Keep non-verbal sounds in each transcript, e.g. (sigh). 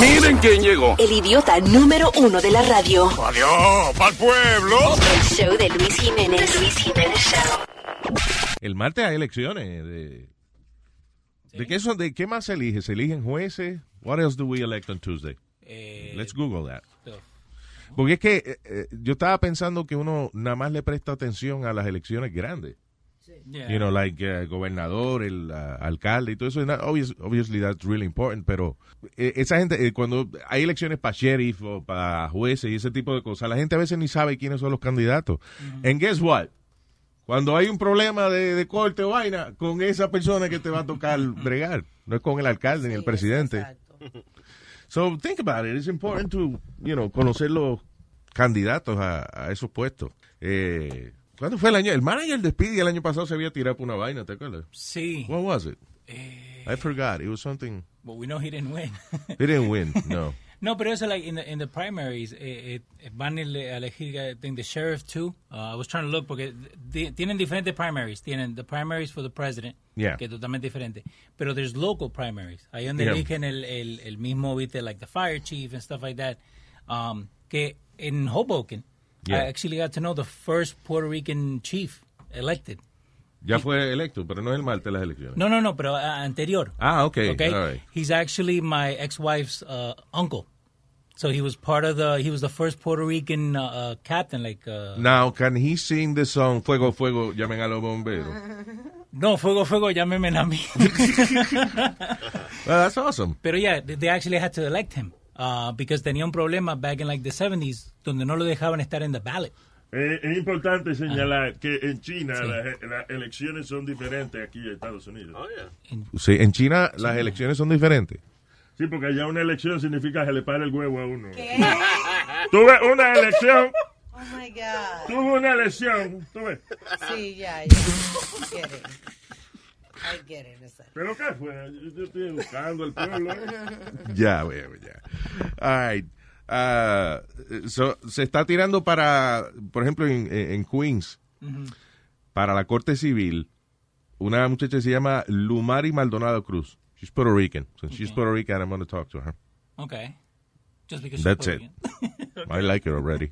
Miren quién llegó. El idiota número uno de la radio. Adiós, pa'l pueblo. El show de Luis Jiménez. The Luis Jiménez Show. El martes hay elecciones. ¿De, ¿de qué, son, ¿De qué más se elige? ¿Se eligen jueces? What else do we elect on Tuesday? Eh, Let's Google that. Porque es que eh, eh, yo estaba pensando que uno nada más le presta atención a las elecciones grandes. Yeah. You know, like eh, gobernador, el ah, alcalde y todo eso. That- obvious- obviously, that's really important. Pero eh, esa gente, eh, cuando hay elecciones para sheriff o para jueces y ese tipo de cosas, la gente a veces ni sabe quiénes son los candidatos. And guess what? Cuando hay un problema de, de corte o vaina, con esa persona que te va a tocar bregar. No es con el alcalde ni el presidente. (laughs) So think about it. It's important to, you know, conocer los candidatos a, a esos puestos. Eh, ¿Cuándo fue el año? El manager de Speedy el año pasado se había tirado por una vaina, ¿te acuerdas? Sí. What was it? Eh, I forgot. It was something. but we know he didn't win. They didn't win. (laughs) No. no, pero eso, like, in the, in the primaries, eh, eh, van a ele- a elegir, I think, the sheriff, too. Uh, I was trying to look, porque tienen diferentes primaries. Tienen the primaries for the president, Yeah. que es totalmente diferente. Pero there's local primaries. Ahí donde Yeah. eligen el, el, el mismo, viste, like the fire chief and stuff like that. Um, que en Hoboken, Yeah. I actually got to know the first Puerto Rican chief elected. Ya fue electo, pero no es el martes las elecciones. No, no, no, pero uh, anterior. Ah, okay. Okay, All right. he's actually my ex-wife's uh, uncle. So he was part of the. He was the first Puerto Rican uh, uh, captain. Like uh, Now, can he sing the song Fuego, Fuego, llamen a los bomberos? (laughs) no, fuego, fuego, llámeme a mí. (laughs) Well, that's awesome. Pero yeah, they actually had to elect him uh, because tenía un problema back in like the 70s donde no lo dejaban estar en the ballot. Eh, es importante señalar Ah. que en China las, las elecciones son diferentes aquí en Estados Unidos. Sí, en China las elecciones son diferentes. Sí, porque allá una elección significa que le para el huevo a uno. (laughs) Tuve una elección, Oh my God. tuve una elección, tuve. Sí, ya, ya. I get it. ¿Pero qué fue? Yo, yo estoy educando al pueblo. (laughs) Ya, veo, ya. All right. Ah, so, se está tirando para, por ejemplo, en, en Queens, para la Corte Civil, una muchacha que se llama Lumari Maldonado Cruz. She's Puerto Rican. So she's Puerto Rican. I'm going to talk to her. Okay, just because. she's That's Puerto it. Rican. (laughs) I like her already.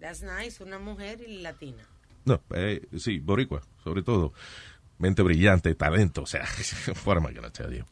That's nice. Una mujer y latina. No, eh, sí, boricua, sobre todo. Brillante, talento, o sea, I gonna tell you?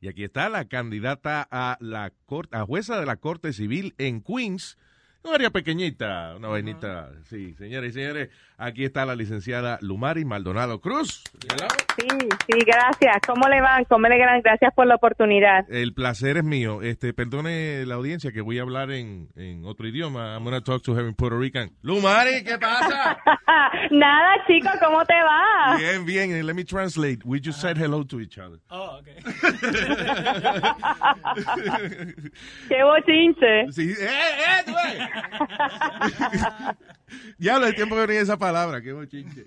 Y aquí está la candidata a la corte, a jueza de la Corte Civil en Queens, un área pequeñita, una vainita. Sí, señores y señores, aquí está la licenciada Lumari Maldonado Cruz. Hello. Sí, sí, gracias. ¿Cómo le van? ¿Cómo le van? Gracias por la oportunidad. El placer es mío. Este, perdone la audiencia que voy a hablar en, en otro idioma. I'm gonna talk to her in Puerto Rican. Lumari, ¿qué pasa? (laughs) Nada, chico, ¿cómo te va? Bien, bien. Let me translate. We just said hello to each other. Oh, okay. (laughs) Qué bochinche. Sí, ¡eh, eh! (laughs) Diablo, el tiempo que venía esa palabra, qué bochinche.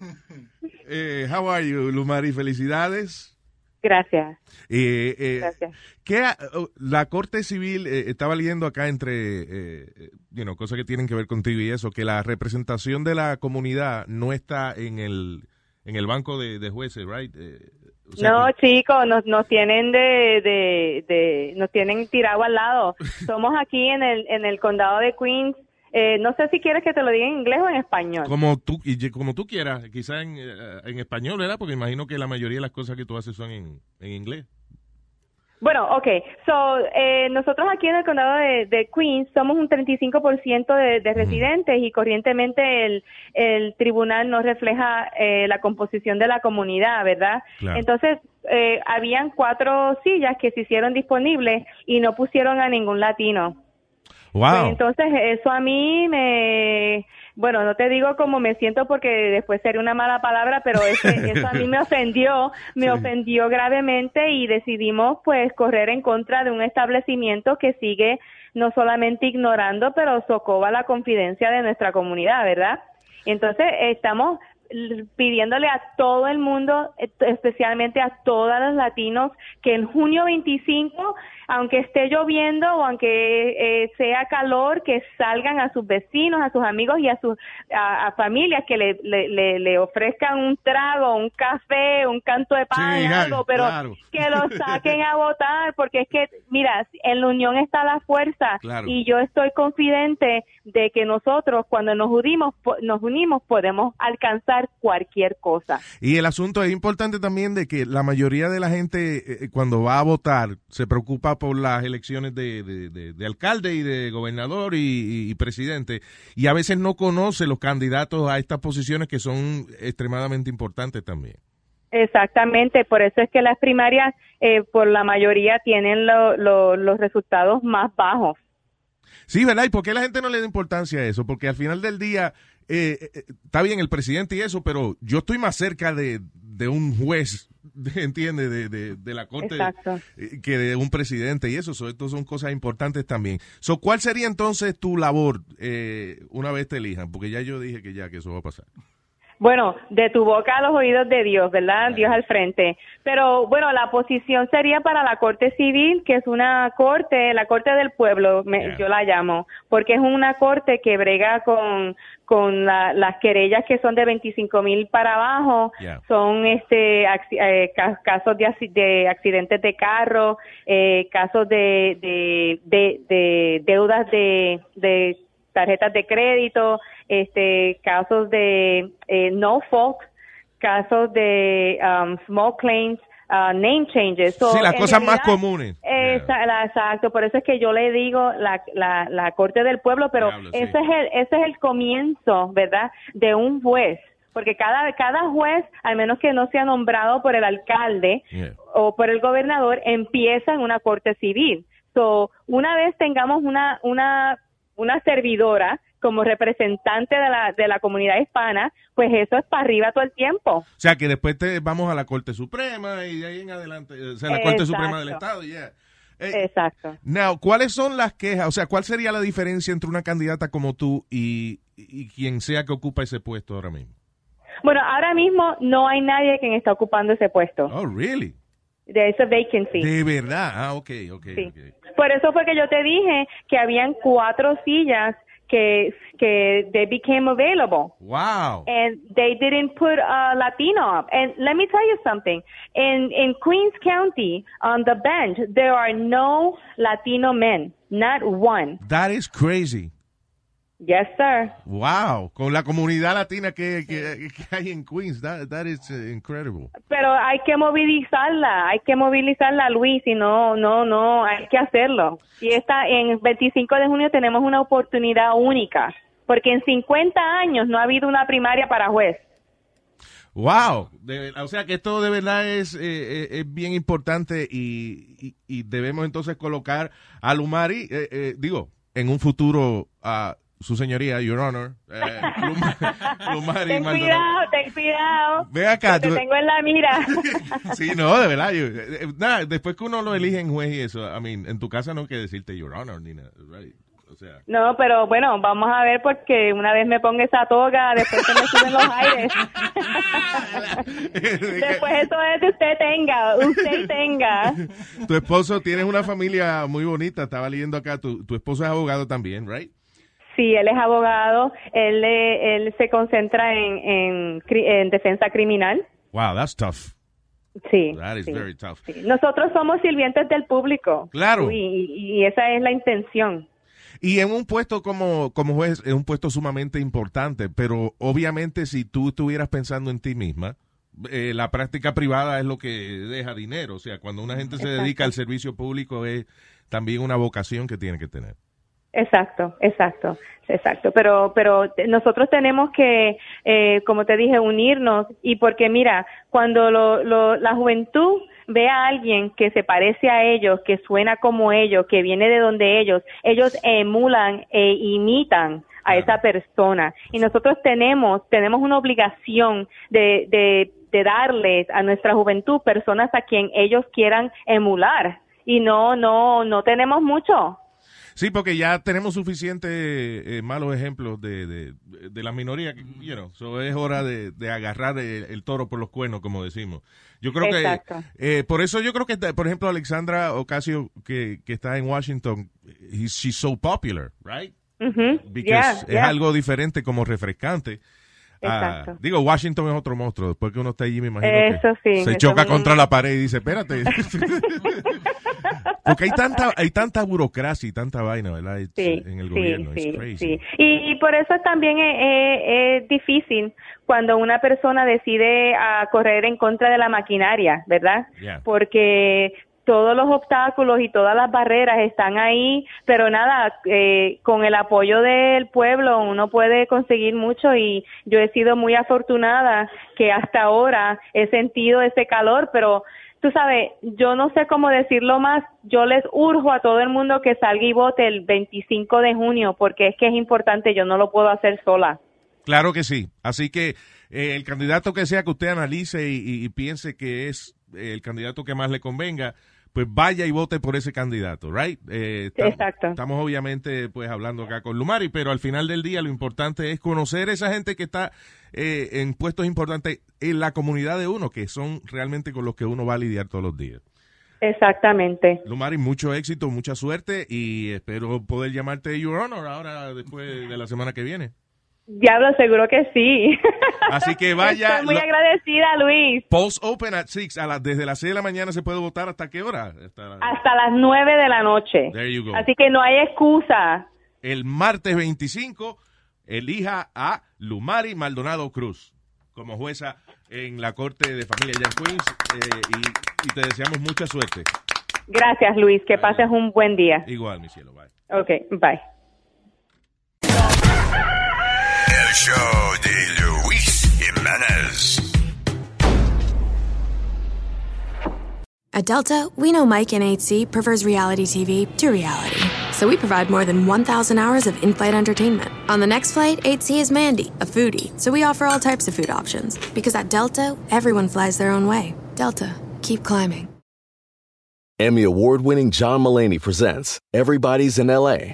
Eh, how are you, Lumari? Felicidades. Gracias. Eh, eh, Gracias. ¿qué oh, la Corte Civil eh, estaba leyendo acá entre, eh, eh, you know, cosas que tienen que ver contigo y eso, que la representación de la comunidad no está en el, en el banco de, de jueces, right? O sea No, que- chicos, nos, nos tienen de, de, de, nos tienen tirado al lado. (laughs) Somos aquí en el, en el condado de Queens. Eh, no sé si quieres que te lo diga en inglés o en español. Como tú, y como tú quieras, quizás en, eh, en español, ¿verdad? Porque imagino que la mayoría de las cosas que tú haces son en, en inglés. Bueno, ok. So, eh, nosotros aquí en el condado de, de Queens somos un 35% de, de residentes y corrientemente el, el tribunal no refleja eh, la composición de la comunidad, ¿verdad? Claro. Entonces, eh, habían cuatro sillas que se hicieron disponibles y no pusieron a ningún latino. Pues Wow. entonces, eso a mí me... Bueno, no te digo cómo me siento porque después sería una mala palabra, pero ese- eso a mí me (laughs) ofendió, me ofendió gravemente y decidimos pues correr en contra de un establecimiento que sigue no solamente ignorando, pero socova la confidencia de nuestra comunidad, ¿verdad? Entonces, estamos pidiéndole a todo el mundo, especialmente a todos los latinos, que en junio 25 aunque esté lloviendo o aunque eh, sea calor, que salgan a sus vecinos, a sus amigos y a sus a, a familias que le, le, le, le ofrezcan un trago, un café, un canto de pan, Sí, algo, pero claro. que los (laughs) saquen a votar, porque es que, mira, en la unión está la fuerza Claro. y yo estoy confidente de que nosotros cuando nos unimos, nos unimos podemos alcanzar cualquier cosa. Y el asunto es importante también de que la mayoría de la gente eh, cuando va a votar se preocupa por las elecciones de, de- de- de alcalde y de gobernador y, y- y presidente y a veces no conoce los candidatos a estas posiciones que son extremadamente importantes también. Exactamente, por eso es que las primarias eh, por la mayoría tienen lo- lo- los resultados más bajos. Sí, ¿verdad? ¿Y por qué la gente no le da importancia a eso? Porque al final del día eh, eh, está bien el presidente y eso, pero yo estoy más cerca de, de un juez, (laughs) ¿entiendes? De, de, de la corte Exacto. eh, que de un presidente y eso. So, Estas son cosas importantes también. So, ¿Cuál sería entonces tu labor eh, una vez te elijan? Porque ya yo dije que ya que eso va a pasar. Bueno, de tu boca a los oídos de Dios, ¿verdad? Dios al frente. Pero bueno, la posición sería para la Corte Civil, que es una corte, la Corte del Pueblo, me- Yeah. yo la llamo, porque es una corte que brega con, con la- las querellas que son de 25 mil para abajo, Yeah. son este eh, ca- casos de accidentes de carro, eh, casos de, de, de, de deudas de, de tarjetas de crédito, este, casos de eh, no fault, casos de um, small claims, uh, name changes. So, Sí, las cosas más comunes. esa- exacto, por eso es que yo le digo la, la, la Corte del Pueblo, pero Diablo, sí. ese, es el, ese es el comienzo, ¿verdad?, de un juez. Porque cada, cada juez, al menos que no sea nombrado por el alcalde, Yeah. o por el gobernador empieza en una corte civil. So, una vez tengamos una una una servidora como representante de la de la comunidad hispana, pues eso es para arriba todo el tiempo. O sea, que después te vamos a la Corte Suprema y de ahí en adelante, o sea, la Corte. Suprema del Estado, ya. Eh, Exacto. Now, ¿cuáles son las quejas? O sea, ¿cuál sería la diferencia entre una candidata como tú y, y quien sea que ocupa ese puesto ahora mismo? Bueno, ahora mismo no hay nadie quien está ocupando ese puesto Oh, really? De esa vacancy. De verdad. Ah, ok, ok, Sí. ok. Por eso fue que yo te dije que habían cuatro sillas que que they became available. Wow. and they didn't put a Latino up. And let me tell you something. In in Queens County, on the bench, there are no Latino men, not one. That is crazy. Yes, sir. Wow. Con la comunidad latina que, que, que hay en Queens. That, that is uh, incredible. Pero hay que movilizarla, hay que movilizarla, Luis, y no, no, no, hay que hacerlo. Y esta, en 25 de junio tenemos una oportunidad única, porque en 50 años no ha habido una primaria para juez. Wow. De- o sea que esto de verdad es, eh, eh, es bien importante y, y- y debemos entonces colocar a Lumari, eh, eh, digo, en un futuro a su señoría, Your Honor, eh, (laughs) Ten Maldonado. cuidado, ten cuidado. Ve acá, que tú- te tengo en la mira. (laughs) Sí, no, de verdad. yo- eh, eh, nada, después que uno lo elige en juez y eso, I mean, en tu casa no hay que decirte Your Honor ni nada, right? O sea, No, pero bueno, vamos a ver porque una vez me ponga esa toga, después se me suben los aires. (laughs) después eso es de usted tenga, usted tenga. tu esposo, tienes una familia muy bonita, estaba leyendo acá, tu, tu esposo es abogado también, right? Sí, él es abogado, él, eh, él se concentra en, en, defensa criminal. Wow, that's tough. Sí. That is sí, very tough. sí. Nosotros somos sirvientes del público. Claro. Y, y- y esa es la intención. Y en un puesto como, como juez, es un puesto sumamente importante, pero obviamente si tú estuvieras pensando en ti misma, eh, la práctica privada es lo que deja dinero. O sea, cuando una gente se Exacto. dedica al servicio público es también una vocación que tiene que tener. Exacto, exacto, exacto. Pero, pero nosotros tenemos que, eh, como te dije, unirnos y porque mira, cuando lo, lo- la juventud ve a alguien que se parece a ellos, que suena como ellos, que viene de donde ellos, ellos emulan e imitan a esa persona. Y nosotros tenemos, tenemos una obligación de, de, de darles a nuestra juventud personas a quien ellos quieran emular. Y no, no, no tenemos mucho. Sí, porque ya tenemos suficientes eh, malos ejemplos de, de, de la minoría, you know, so es hora de, de agarrar el, el toro por los cuernos, como decimos. Yo creo Exacto. que, eh, por eso yo creo que, por ejemplo, Alexandra Ocasio, que, que está en Washington, he- she's so popular, right? Ujú, Because yeah, es yeah. algo diferente, como refrescante. Ah, Exacto. digo, Washington es otro monstruo. Después que uno está allí, me imagino Eso que sí, se choca contra la pared y dice, espérate. (laughs) Porque hay tanta, hay tanta burocracia y tanta vaina, ¿verdad? Sí, en el gobierno. sí, sí. Y, y por eso también es, es- es difícil cuando una persona decide a correr en contra de la maquinaria, ¿verdad? Yeah. Porque todos los obstáculos y todas las barreras están ahí, pero nada, eh, con el apoyo del pueblo uno puede conseguir mucho y yo he sido muy afortunada que hasta ahora he sentido ese calor, pero tú sabes, yo no sé cómo decirlo más, yo les urjo a todo el mundo que salga y vote el 25 de junio, porque es que es importante, yo no lo puedo hacer sola. Claro que sí. Así que eh, el candidato que sea que usted analice y, y- piense que es el candidato que más le convenga, pues vaya y vote por ese candidato, right? Eh, tam- Exacto. Estamos obviamente pues hablando acá con Lumari, pero al final del día lo importante es conocer a esa gente que está eh, en puestos importantes en la comunidad de uno, que son realmente con los que uno va a lidiar todos los días. Exactamente. Lumari, mucho éxito, mucha suerte y espero poder llamarte Your Honor ahora después de la semana que viene. Diablo, seguro que sí. (laughs) Así que vaya. Estoy muy lo- agradecida, Luis. Polls open at 6. A las- desde las 6 de la mañana se puede votar. ¿Hasta qué hora? Hasta Hasta las 9 de la noche. There you go. Así que no hay excusa. el martes 25, elija a Lumari Maldonado Cruz como jueza en la Corte de Familia Queens. eh, y, y te deseamos mucha suerte. Gracias, Luis. Que pases un buen día. Igual, mi cielo. Bye. Ok, bye. El show de Luis Jiménez. At Delta, we know Mike in 8C prefers reality TV to reality. So we provide more than 1,000 hours of in flight entertainment. On the next flight, 8C is Mandy, a foodie. So we offer all types of food options. Because at Delta, everyone flies their own way. Delta, keep climbing. Emmy award winning John Mullaney presents Everybody's in LA,